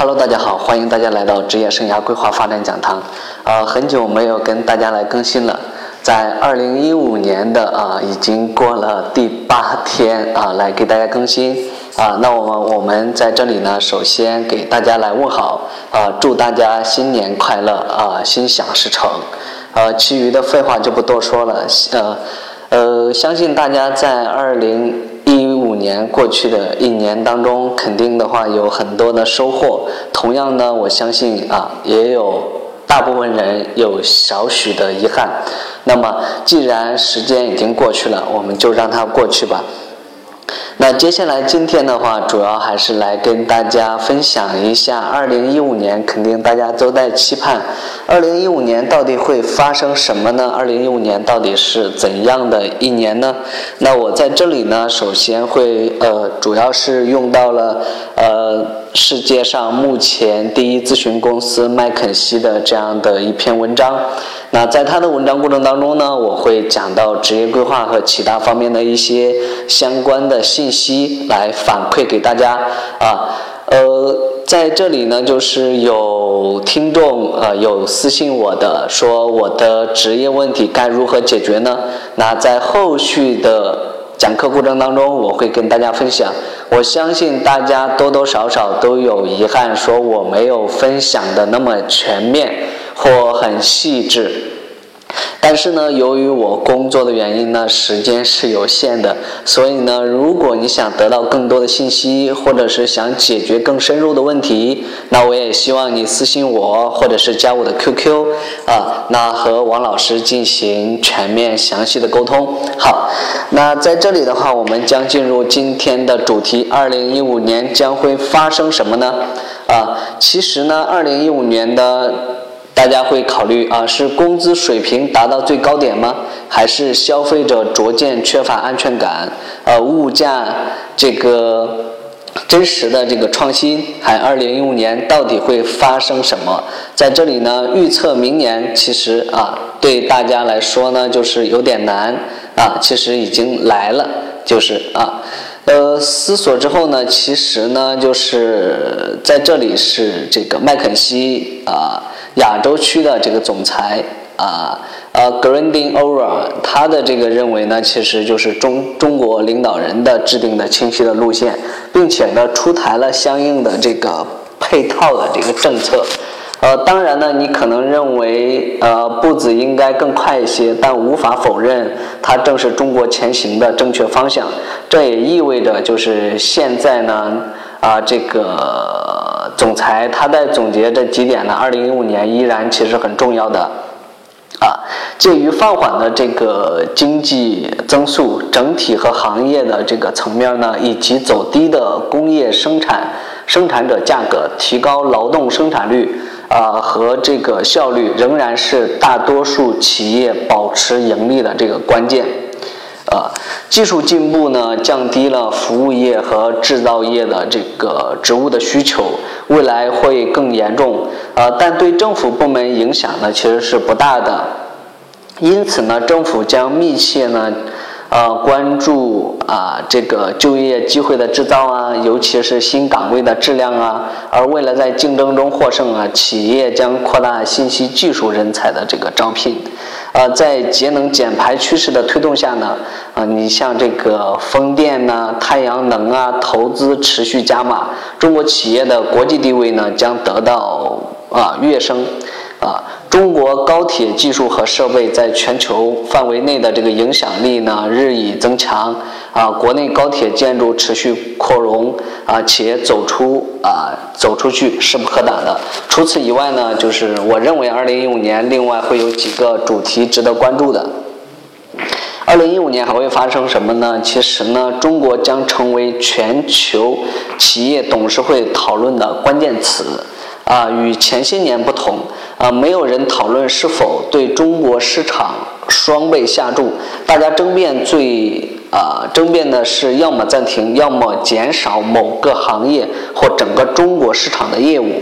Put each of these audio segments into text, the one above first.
Hello，大家好，欢迎大家来到职业生涯规划发展讲堂。呃，很久没有跟大家来更新了，在二零一五年的啊，已经过了第八天啊，来给大家更新啊。那我们我们在这里呢，首先给大家来问好啊，祝大家新年快乐啊，心想事成。呃，其余的废话就不多说了。呃呃，相信大家在二零。五年过去的一年当中，肯定的话有很多的收获。同样呢，我相信啊，也有大部分人有少许的遗憾。那么，既然时间已经过去了，我们就让它过去吧。那接下来今天的话，主要还是来跟大家分享一下，二零一五年肯定大家都在期盼，二零一五年到底会发生什么呢？二零一五年到底是怎样的一年呢？那我在这里呢，首先会呃，主要是用到了呃世界上目前第一咨询公司麦肯锡的这样的一篇文章。那在他的文章过程当中呢，我会讲到职业规划和其他方面的一些相关的信息来反馈给大家啊。呃，在这里呢，就是有听众呃有私信我的，说我的职业问题该如何解决呢？那在后续的讲课过程当中，我会跟大家分享。我相信大家多多少少都有遗憾，说我没有分享的那么全面。或很细致，但是呢，由于我工作的原因呢，时间是有限的，所以呢，如果你想得到更多的信息，或者是想解决更深入的问题，那我也希望你私信我，或者是加我的 QQ 啊，那和王老师进行全面详细的沟通。好，那在这里的话，我们将进入今天的主题：二零一五年将会发生什么呢？啊，其实呢，二零一五年的。大家会考虑啊，是工资水平达到最高点吗？还是消费者逐渐缺乏安全感？呃，物价这个真实的这个创新，还二零一五年到底会发生什么？在这里呢，预测明年其实啊，对大家来说呢，就是有点难啊。其实已经来了，就是啊，呃，思索之后呢，其实呢，就是在这里是这个麦肯锡啊。亚洲区的这个总裁啊，呃 g r a n d i n g o r a 他的这个认为呢，其实就是中中国领导人的制定的清晰的路线，并且呢，出台了相应的这个配套的这个政策。呃，当然呢，你可能认为呃步子应该更快一些，但无法否认，它正是中国前行的正确方向。这也意味着，就是现在呢，啊这个。总裁他在总结这几点呢，二零一五年依然其实很重要的，啊，介于放缓的这个经济增速整体和行业的这个层面呢，以及走低的工业生产生产者价格，提高劳动生产率啊和这个效率，仍然是大多数企业保持盈利的这个关键。呃，技术进步呢，降低了服务业和制造业的这个职务的需求，未来会更严重。呃，但对政府部门影响呢，其实是不大的。因此呢，政府将密切呢。呃，关注啊，这个就业机会的制造啊，尤其是新岗位的质量啊。而为了在竞争中获胜啊，企业将扩大信息技术人才的这个招聘。呃，在节能减排趋势的推动下呢，啊，你像这个风电呐、太阳能啊，投资持续加码，中国企业的国际地位呢将得到啊跃升。啊，中国高铁技术和设备在全球范围内的这个影响力呢日益增强。啊，国内高铁建筑持续扩容，啊，且走出啊走出去势不可挡的。除此以外呢，就是我认为二零一五年另外会有几个主题值得关注的。二零一五年还会发生什么呢？其实呢，中国将成为全球企业董事会讨论的关键词。啊，与前些年不同，啊，没有人讨论是否对中国市场双倍下注，大家争辩最啊，争辩的是要么暂停，要么减少某个行业或整个中国市场的业务。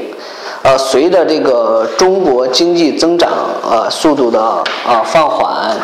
呃，随着这个中国经济增长呃速度的啊放缓，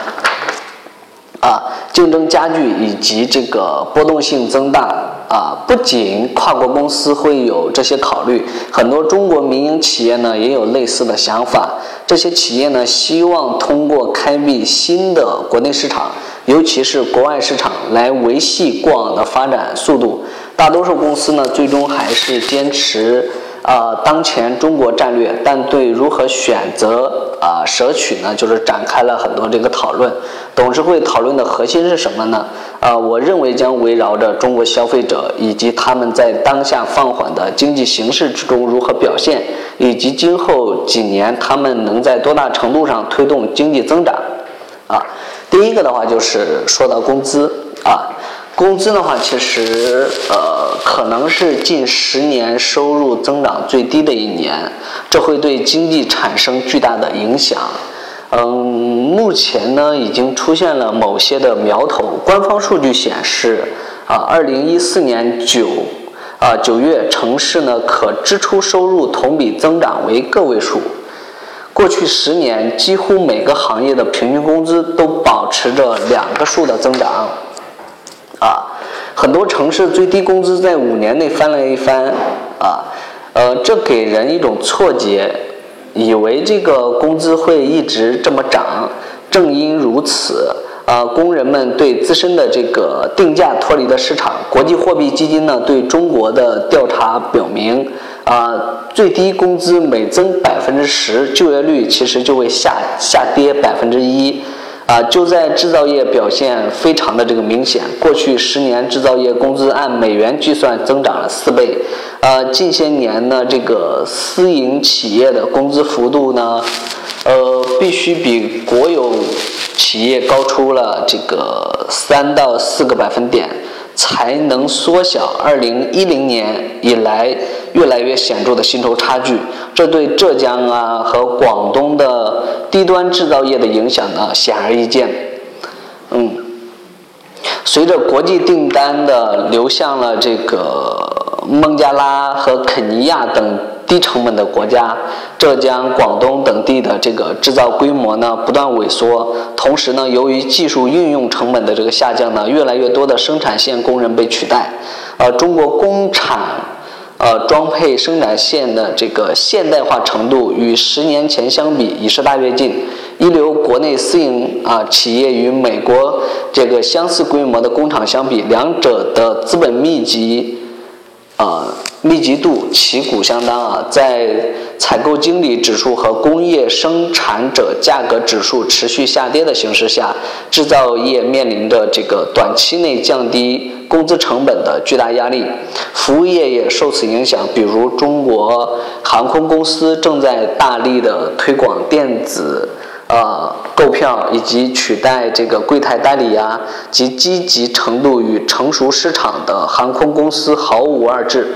啊，竞争加剧以及这个波动性增大。啊，不仅跨国公司会有这些考虑，很多中国民营企业呢也有类似的想法。这些企业呢希望通过开辟新的国内市场，尤其是国外市场，来维系过往的发展速度。大多数公司呢最终还是坚持。呃，当前中国战略，但对如何选择啊舍取呢，就是展开了很多这个讨论。董事会讨论的核心是什么呢？呃，我认为将围绕着中国消费者以及他们在当下放缓的经济形势之中如何表现，以及今后几年他们能在多大程度上推动经济增长。啊，第一个的话就是说到工资啊。工资的话，其实呃可能是近十年收入增长最低的一年，这会对经济产生巨大的影响。嗯，目前呢已经出现了某些的苗头。官方数据显示，啊，二零一四年九啊九月城市呢可支出收入同比增长为个位数。过去十年，几乎每个行业的平均工资都保持着两个数的增长。很多城市最低工资在五年内翻了一番，啊，呃，这给人一种错觉，以为这个工资会一直这么涨。正因如此，啊，工人们对自身的这个定价脱离了市场。国际货币基金呢对中国的调查表明，啊，最低工资每增百分之十，就业率其实就会下下跌百分之一。啊，就在制造业表现非常的这个明显。过去十年，制造业工资按美元计算增长了四倍。呃，近些年呢，这个私营企业的工资幅度呢，呃，必须比国有企业高出了这个三到四个百分点。才能缩小二零一零年以来越来越显著的薪酬差距，这对浙江啊和广东的低端制造业的影响呢显而易见。嗯，随着国际订单的流向了这个孟加拉和肯尼亚等。低成本的国家，浙江、广东等地的这个制造规模呢不断萎缩，同时呢，由于技术运用成本的这个下降呢，越来越多的生产线工人被取代。呃，中国工厂呃装配生产线的这个现代化程度与十年前相比已是大跃进。一流国内私营啊企业与美国这个相似规模的工厂相比，两者的资本密集。啊，密集度旗鼓相当啊，在采购经理指数和工业生产者价格指数持续下跌的形势下，制造业面临着这个短期内降低工资成本的巨大压力，服务业也受此影响。比如，中国航空公司正在大力的推广电子。呃，购票以及取代这个柜台代理呀，及积极程度与成熟市场的航空公司毫无二致。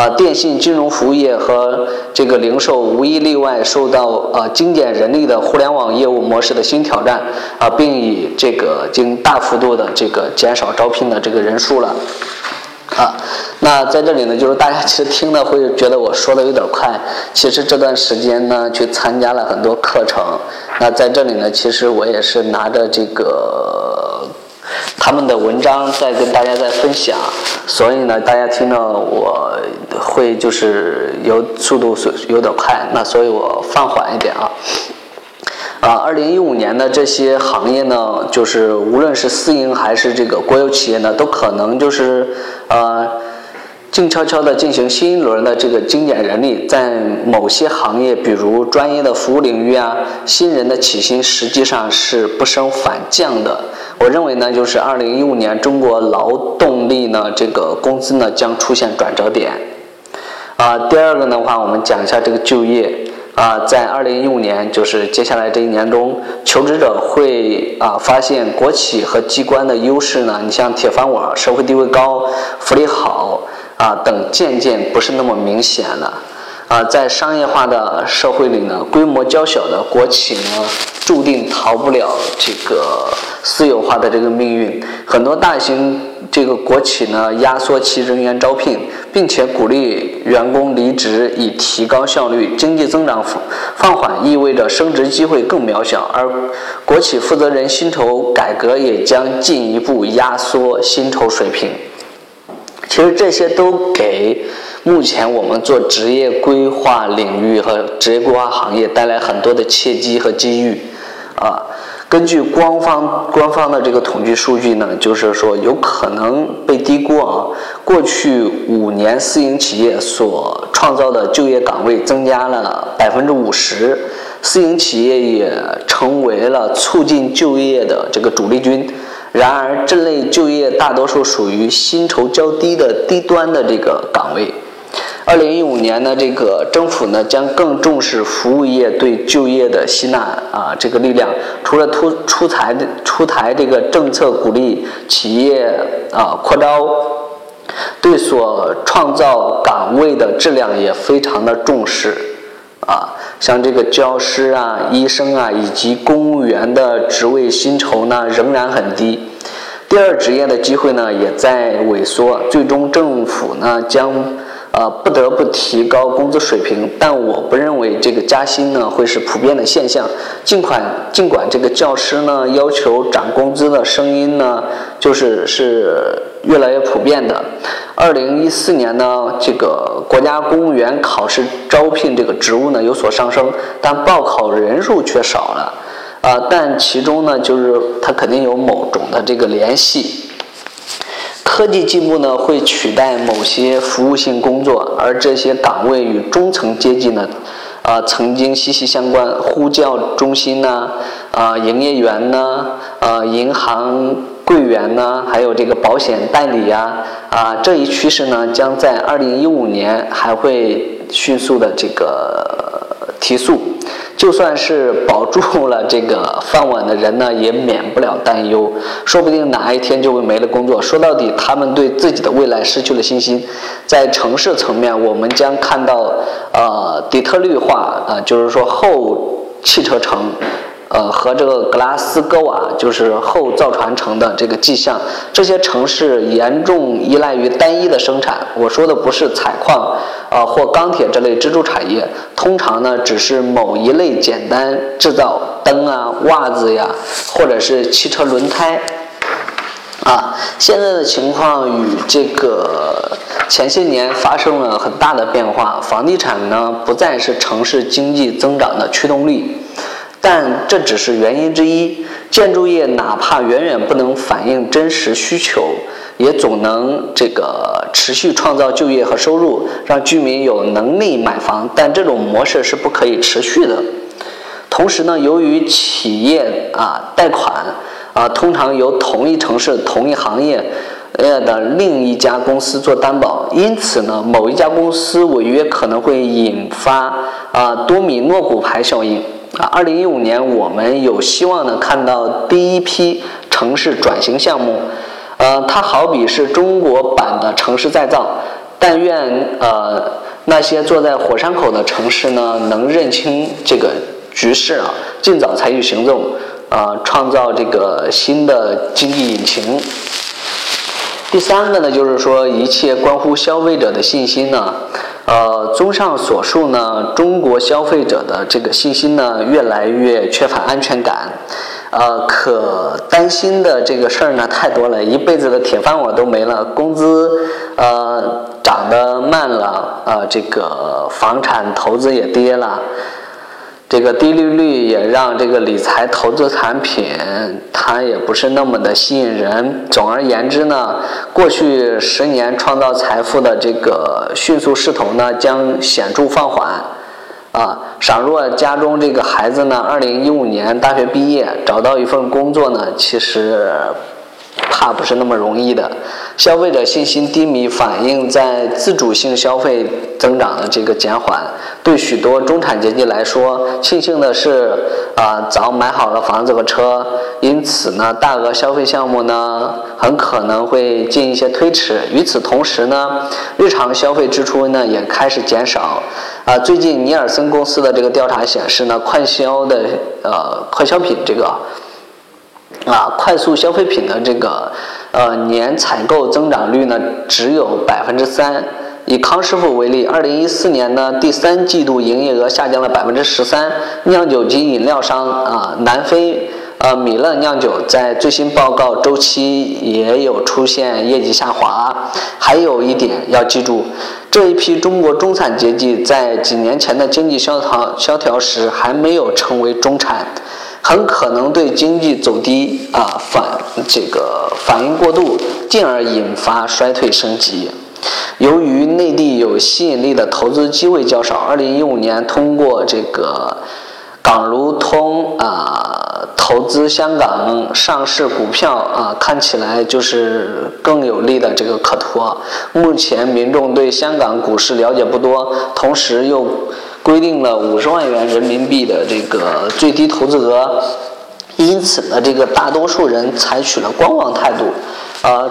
啊，电信、金融服务业和这个零售无一例外受到呃精简人力的互联网业务模式的新挑战啊，并以这个经大幅度的这个减少招聘的这个人数了。啊，那在这里呢，就是大家其实听的会觉得我说的有点快。其实这段时间呢，去参加了很多课程。那在这里呢，其实我也是拿着这个他们的文章在跟大家在分享。所以呢，大家听着我会就是有速度是有点快，那所以我放缓一点啊。啊，二零一五年的这些行业呢，就是无论是私营还是这个国有企业呢，都可能就是呃，静悄悄的进行新一轮的这个精简人力。在某些行业，比如专业的服务领域啊，新人的起薪实际上是不升反降的。我认为呢，就是二零一五年中国劳动力呢，这个工资呢将出现转折点。啊，第二个的话，我们讲一下这个就业。啊，在二零一五年，就是接下来这一年中，求职者会啊发现国企和机关的优势呢，你像铁饭碗、社会地位高、福利好啊等，渐渐不是那么明显了。啊，在商业化的社会里呢，规模较小的国企呢，注定逃不了这个私有化的这个命运。很多大型这个国企呢，压缩其人员招聘，并且鼓励员工离职以提高效率。经济增长放缓意味着升职机会更渺小，而国企负责人薪酬改革也将进一步压缩薪酬水平。其实这些都给目前我们做职业规划领域和职业规划行业带来很多的契机和机遇，啊。根据官方官方的这个统计数据呢，就是说有可能被低估啊。过去五年，私营企业所创造的就业岗位增加了百分之五十，私营企业也成为了促进就业的这个主力军。然而，这类就业大多数属于薪酬较低的低端的这个岗位。二零一五年呢，这个政府呢将更重视服务业对就业的吸纳啊，这个力量除了突出台出台这个政策鼓励企业啊扩招，对所创造岗位的质量也非常的重视啊，像这个教师啊、医生啊以及公务员的职位薪酬呢仍然很低，第二职业的机会呢也在萎缩，最终政府呢将。呃，不得不提高工资水平，但我不认为这个加薪呢会是普遍的现象。尽管尽管这个教师呢要求涨工资的声音呢，就是是越来越普遍的。二零一四年呢，这个国家公务员考试招聘这个职务呢有所上升，但报考人数却少了。啊，但其中呢，就是它肯定有某种的这个联系。科技进步呢，会取代某些服务性工作，而这些岗位与中层阶级呢，啊，曾经息息相关。呼叫中心呢，啊，营业员呢，啊，银行柜员呢，还有这个保险代理呀，啊，这一趋势呢，将在二零一五年还会迅速的这个提速。就算是保住了这个饭碗的人呢，也免不了担忧，说不定哪一天就会没了工作。说到底，他们对自己的未来失去了信心。在城市层面，我们将看到，呃，底特律化，呃，就是说后汽车城。呃，和这个格拉斯哥瓦就是后造船城的这个迹象，这些城市严重依赖于单一的生产。我说的不是采矿啊或钢铁这类支柱产业，通常呢只是某一类简单制造灯啊、袜子呀，或者是汽车轮胎啊。现在的情况与这个前些年发生了很大的变化，房地产呢不再是城市经济增长的驱动力。但这只是原因之一。建筑业哪怕远远不能反映真实需求，也总能这个持续创造就业和收入，让居民有能力买房。但这种模式是不可以持续的。同时呢，由于企业啊贷款啊通常由同一城市、同一行业呃的另一家公司做担保，因此呢，某一家公司违约可能会引发啊多米诺骨牌效应。啊，二零一五年我们有希望呢看到第一批城市转型项目，呃，它好比是中国版的城市再造。但愿呃那些坐在火山口的城市呢能认清这个局势啊，尽早采取行动，啊，创造这个新的经济引擎。第三个呢，就是说一切关乎消费者的信心呢。呃，综上所述呢，中国消费者的这个信心呢，越来越缺乏安全感。呃，可担心的这个事儿呢太多了，一辈子的铁饭碗都没了，工资呃涨得慢了，呃，这个房产投资也跌了。这个低利率也让这个理财投资产品它也不是那么的吸引人。总而言之呢，过去十年创造财富的这个迅速势头呢将显著放缓。啊，倘若家中这个孩子呢，二零一五年大学毕业找到一份工作呢，其实。怕不是那么容易的，消费者信心低迷反映在自主性消费增长的这个减缓。对许多中产阶级来说，庆幸的是，啊，早买好了房子和车，因此呢，大额消费项目呢，很可能会进一些推迟。与此同时呢，日常消费支出呢也开始减少。啊，最近尼尔森公司的这个调查显示呢，快消的呃快消品这个。啊，快速消费品的这个呃年采购增长率呢只有百分之三。以康师傅为例，二零一四年呢第三季度营业额下降了百分之十三。酿酒及饮料商啊，南非呃，米勒酿酒在最新报告周期也有出现业绩下滑。还有一点要记住，这一批中国中产阶级在几年前的经济萧条萧条时还没有成为中产，很可能对经济走低啊反这个反应过度，进而引发衰退升级。由于内地有吸引力的投资机会较少，二零一五年通过这个。港如通啊，投资香港上市股票啊，看起来就是更有利的这个可图。目前民众对香港股市了解不多，同时又规定了五十万元人民币的这个最低投资额，因此呢，这个大多数人采取了观望态度，呃，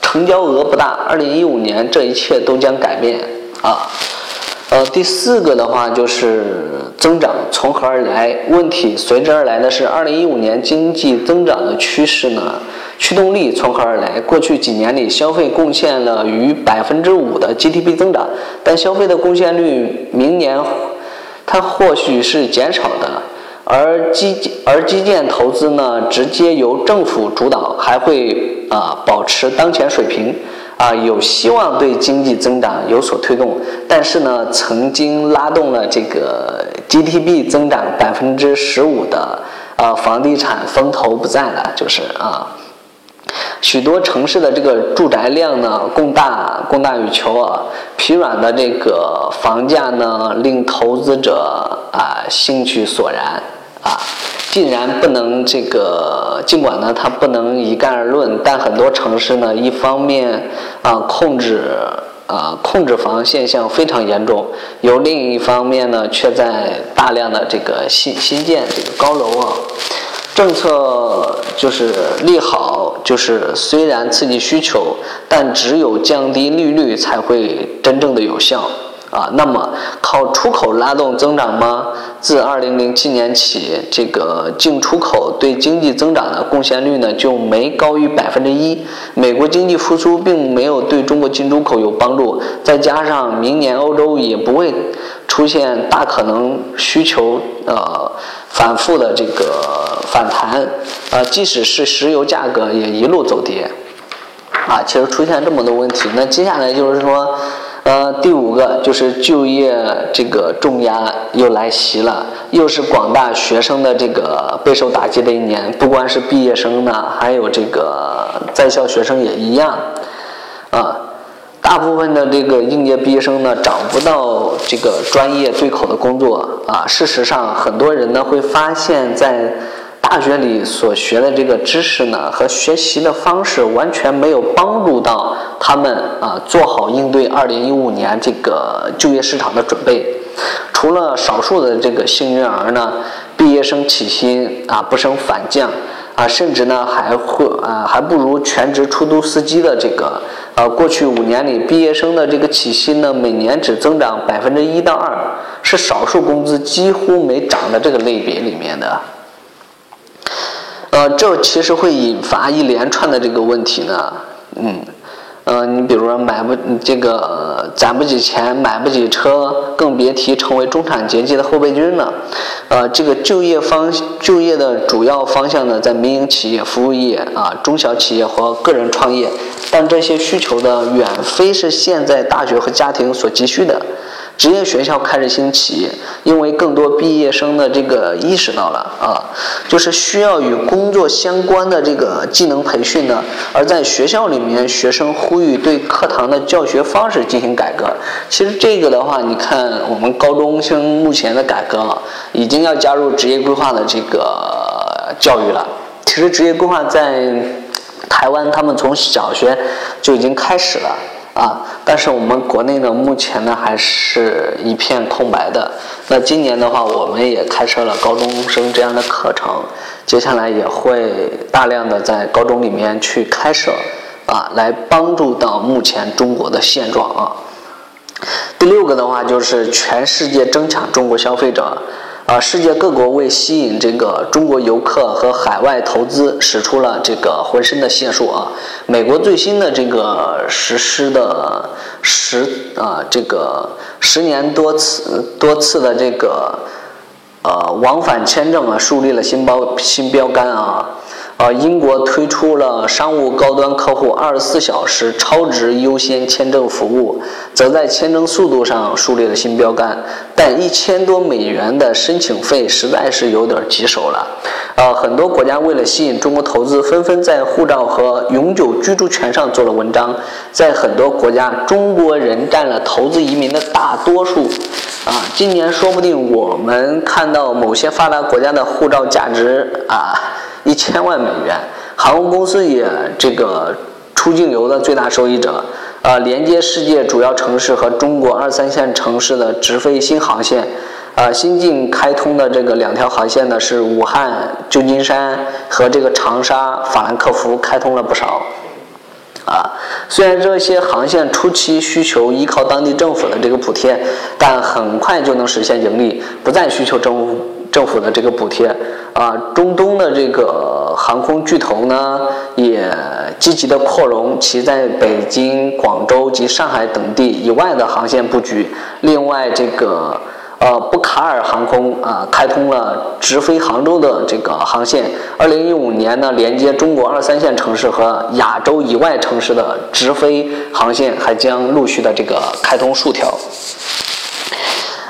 成交额不大。二零一五年这一切都将改变啊。呃，第四个的话就是增长从何而来？问题随之而来的是，二零一五年经济增长的趋势呢？驱动力从何而来？过去几年里，消费贡献了逾百分之五的 GDP 增长，但消费的贡献率明年它或许是减少的，而基而基建投资呢，直接由政府主导，还会啊保持当前水平。啊，有希望对经济增长有所推动，但是呢，曾经拉动了这个 GDP 增长百分之十五的啊房地产风头不在了，就是啊，许多城市的这个住宅量呢供大供大于求啊，疲软的这个房价呢令投资者啊兴趣索然啊。竟然不能这个，尽管呢，它不能一概而论，但很多城市呢，一方面啊控制啊控制房现象非常严重，由另一方面呢，却在大量的这个新新建这个高楼啊，政策就是利好，就是虽然刺激需求，但只有降低利率才会真正的有效。啊，那么靠出口拉动增长吗？自二零零七年起，这个进出口对经济增长的贡献率呢就没高于百分之一。美国经济复苏并没有对中国进出口有帮助，再加上明年欧洲也不会出现大可能需求呃反复的这个反弹，呃，即使是石油价格也一路走跌。啊，其实出现这么多问题，那接下来就是说。呃，第五个就是就业这个重压又来袭了，又是广大学生的这个备受打击的一年，不光是毕业生呢，还有这个在校学生也一样，啊，大部分的这个应届毕业生呢找不到这个专业对口的工作啊，事实上，很多人呢会发现，在大学里所学的这个知识呢，和学习的方式完全没有帮助到他们啊，做好应对二零一五年这个就业市场的准备。除了少数的这个幸运儿呢，毕业生起薪啊不升反降啊，甚至呢还会啊还不如全职出租司机的这个啊，过去五年里毕业生的这个起薪呢，每年只增长百分之一到二，是少数工资几乎没涨的这个类别里面的。呃，这其实会引发一连串的这个问题呢，嗯，呃，你比如说买不这个攒不起钱，买不起车，更别提成为中产阶级的后备军了。呃，这个就业方就业的主要方向呢，在民营企业、服务业啊、中小企业和个人创业，但这些需求呢，远非是现在大学和家庭所急需的。职业学校开始兴起，因为更多毕业生的这个意识到了啊，就是需要与工作相关的这个技能培训呢。而在学校里面，学生呼吁对课堂的教学方式进行改革。其实这个的话，你看我们高中生目前的改革，已经要加入职业规划的这个教育了。其实职业规划在台湾，他们从小学就已经开始了。啊，但是我们国内呢，目前呢还是一片空白的。那今年的话，我们也开设了高中生这样的课程，接下来也会大量的在高中里面去开设，啊，来帮助到目前中国的现状啊。第六个的话，就是全世界争抢中国消费者。啊，世界各国为吸引这个中国游客和海外投资，使出了这个浑身的解数啊！美国最新的这个实施的十啊，这个十年多次多次的这个呃往返签证啊树立了新标新标杆啊。呃，英国推出了商务高端客户二十四小时超值优先签证服务，则在签证速度上树立了新标杆。但一千多美元的申请费实在是有点棘手了。呃，很多国家为了吸引中国投资，纷纷在护照和永久居住权上做了文章。在很多国家，中国人占了投资移民的大多数。啊，今年说不定我们看到某些发达国家的护照价值啊。一千万美元，航空公司也这个出境游的最大受益者，呃，连接世界主要城市和中国二三线城市的直飞新航线，呃，新近开通的这个两条航线呢是武汉旧金山和这个长沙法兰克福开通了不少，啊，虽然这些航线初期需求依靠当地政府的这个补贴，但很快就能实现盈利，不再需求政府。政府的这个补贴啊，中东的这个航空巨头呢，也积极的扩容其在北京、广州及上海等地以外的航线布局。另外，这个呃布卡尔航空啊，开通了直飞杭州的这个航线。二零一五年呢，连接中国二三线城市和亚洲以外城市的直飞航线还将陆续的这个开通数条。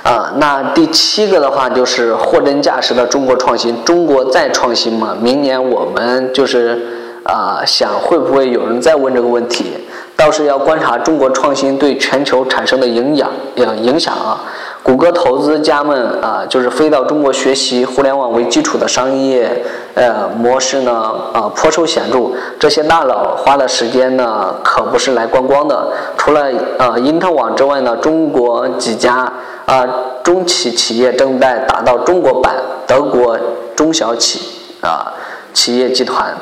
啊，那第七个的话就是货真价实的中国创新，中国再创新嘛？明年我们就是啊，想会不会有人再问这个问题？倒是要观察中国创新对全球产生的影响，影影响啊。谷歌投资家们啊，就是飞到中国学习互联网为基础的商业呃模式呢，啊颇受显著。这些大佬花的时间呢，可不是来观光的。除了呃因特网之外呢，中国几家。啊，中企企业正在打造中国版德国中小企啊企业集团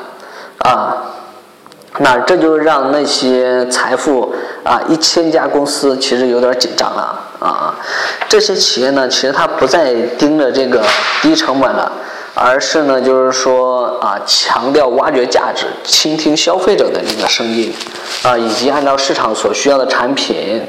啊，那这就让那些财富啊一千家公司其实有点紧张了。这些企业呢，其实它不再盯着这个低成本了，而是呢就是说啊强调挖掘价值，倾听消费者的这个声音啊，以及按照市场所需要的产品。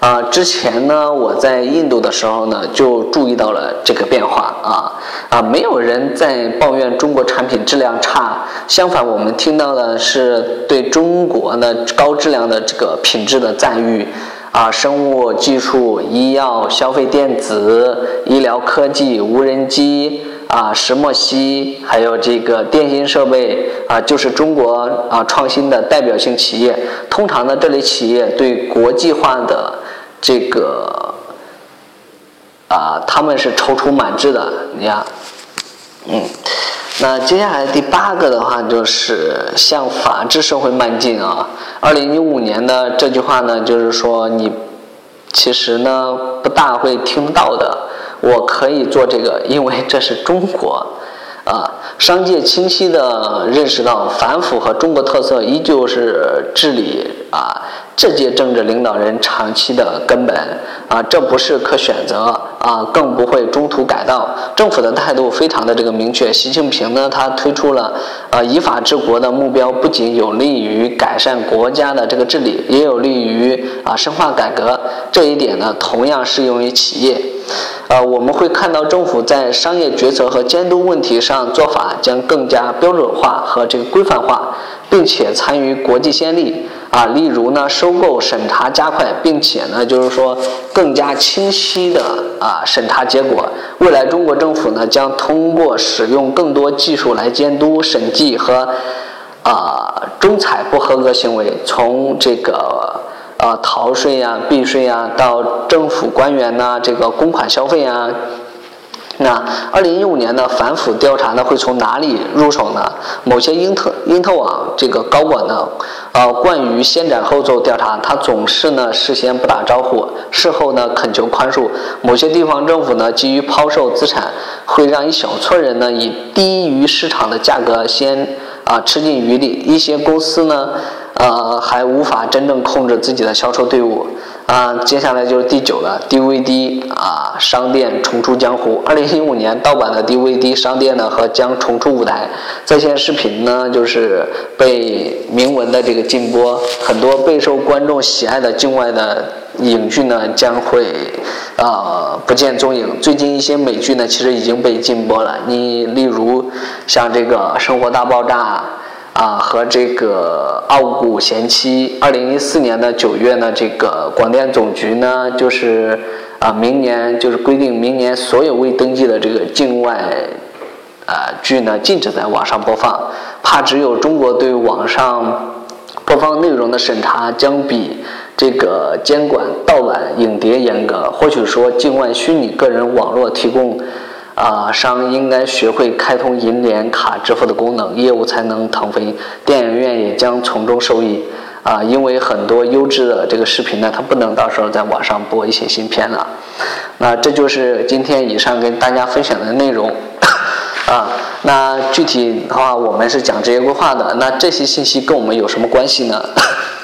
啊，之前呢，我在印度的时候呢，就注意到了这个变化啊啊，没有人在抱怨中国产品质量差，相反，我们听到的是对中国呢高质量的这个品质的赞誉啊，生物技术、医药、消费电子、医疗科技、无人机。啊，石墨烯还有这个电信设备啊，就是中国啊创新的代表性企业。通常呢，这类企业对国际化的这个啊，他们是踌躇满志的。你看，嗯，那接下来第八个的话就是向法治社会迈进啊。二零一五年的这句话呢，就是说你其实呢不大会听到的。我可以做这个，因为这是中国，啊，商界清晰地认识到反腐和中国特色依旧是治理啊这届政治领导人长期的根本啊，这不是可选择啊，更不会中途改道。政府的态度非常的这个明确，习近平呢，他推出了呃依法治国的目标，不仅有利于改善国家的这个治理，也有利于啊深化改革。这一点呢，同样适用于企业。呃，我们会看到政府在商业决策和监督问题上做法将更加标准化和这个规范化，并且参与国际先例啊，例如呢，收购审查加快，并且呢，就是说更加清晰的啊审查结果。未来中国政府呢将通过使用更多技术来监督审计和啊中采不合格行为，从这个。啊，逃税呀、避税呀，到政府官员呐，这个公款消费啊，那二零一五年的反腐调查呢，会从哪里入手呢？某些英特英特网这个高管呢，呃，惯于先斩后奏调查，他总是呢事先不打招呼，事后呢恳求宽恕。某些地方政府呢，急于抛售资产，会让一小撮人呢以低于市场的价格先啊吃尽余力，一些公司呢。呃，还无法真正控制自己的销售队伍啊。接下来就是第九个 DVD 啊，商店重出江湖。二零一五年盗版的 DVD 商店呢，和将重出舞台。在线视频呢，就是被明文的这个禁播，很多备受观众喜爱的境外的影剧呢，将会呃不见踪影。最近一些美剧呢，其实已经被禁播了。你例如像这个《生活大爆炸》啊，和这个《傲骨贤妻》。二零一四年的九月呢，这个广电总局呢，就是啊，明年就是规定，明年所有未登记的这个境外啊剧呢，禁止在网上播放，怕只有中国对网上。播放内容的审查将比这个监管盗版影碟严格。或许说，境外虚拟个人网络提供啊商应该学会开通银联卡支付的功能，业务才能腾飞。电影院也将从中受益啊，因为很多优质的这个视频呢，它不能到时候在网上播一些新片了。那这就是今天以上跟大家分享的内容。啊，那具体的话，我们是讲职业规划的。那这些信息跟我们有什么关系呢？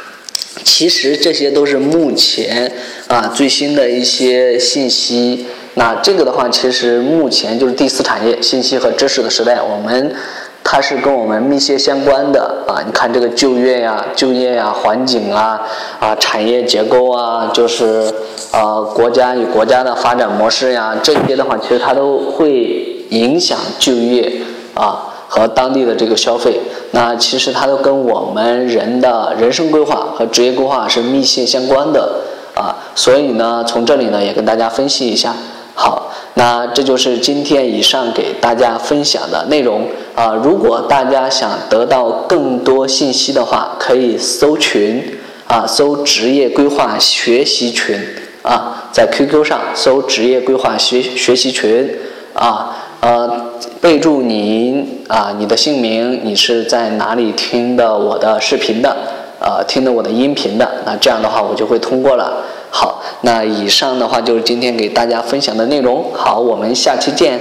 其实这些都是目前啊最新的一些信息。那这个的话，其实目前就是第四产业信息和知识的时代，我们它是跟我们密切相关的啊。你看这个就业呀、就业呀、环境啊、啊产业结构啊，就是呃国家与国家的发展模式呀，这些的话，其实它都会。影响就业啊和当地的这个消费，那其实它都跟我们人的人生规划和职业规划是密切相关的啊，所以呢，从这里呢也跟大家分析一下。好，那这就是今天以上给大家分享的内容啊。如果大家想得到更多信息的话，可以搜群啊，搜职业规划学习群啊，在 QQ 上搜职业规划学学习群啊。呃，备注您啊，你的姓名，你是在哪里听的我的视频的？呃，听的我的音频的，那这样的话我就会通过了。好，那以上的话就是今天给大家分享的内容。好，我们下期见。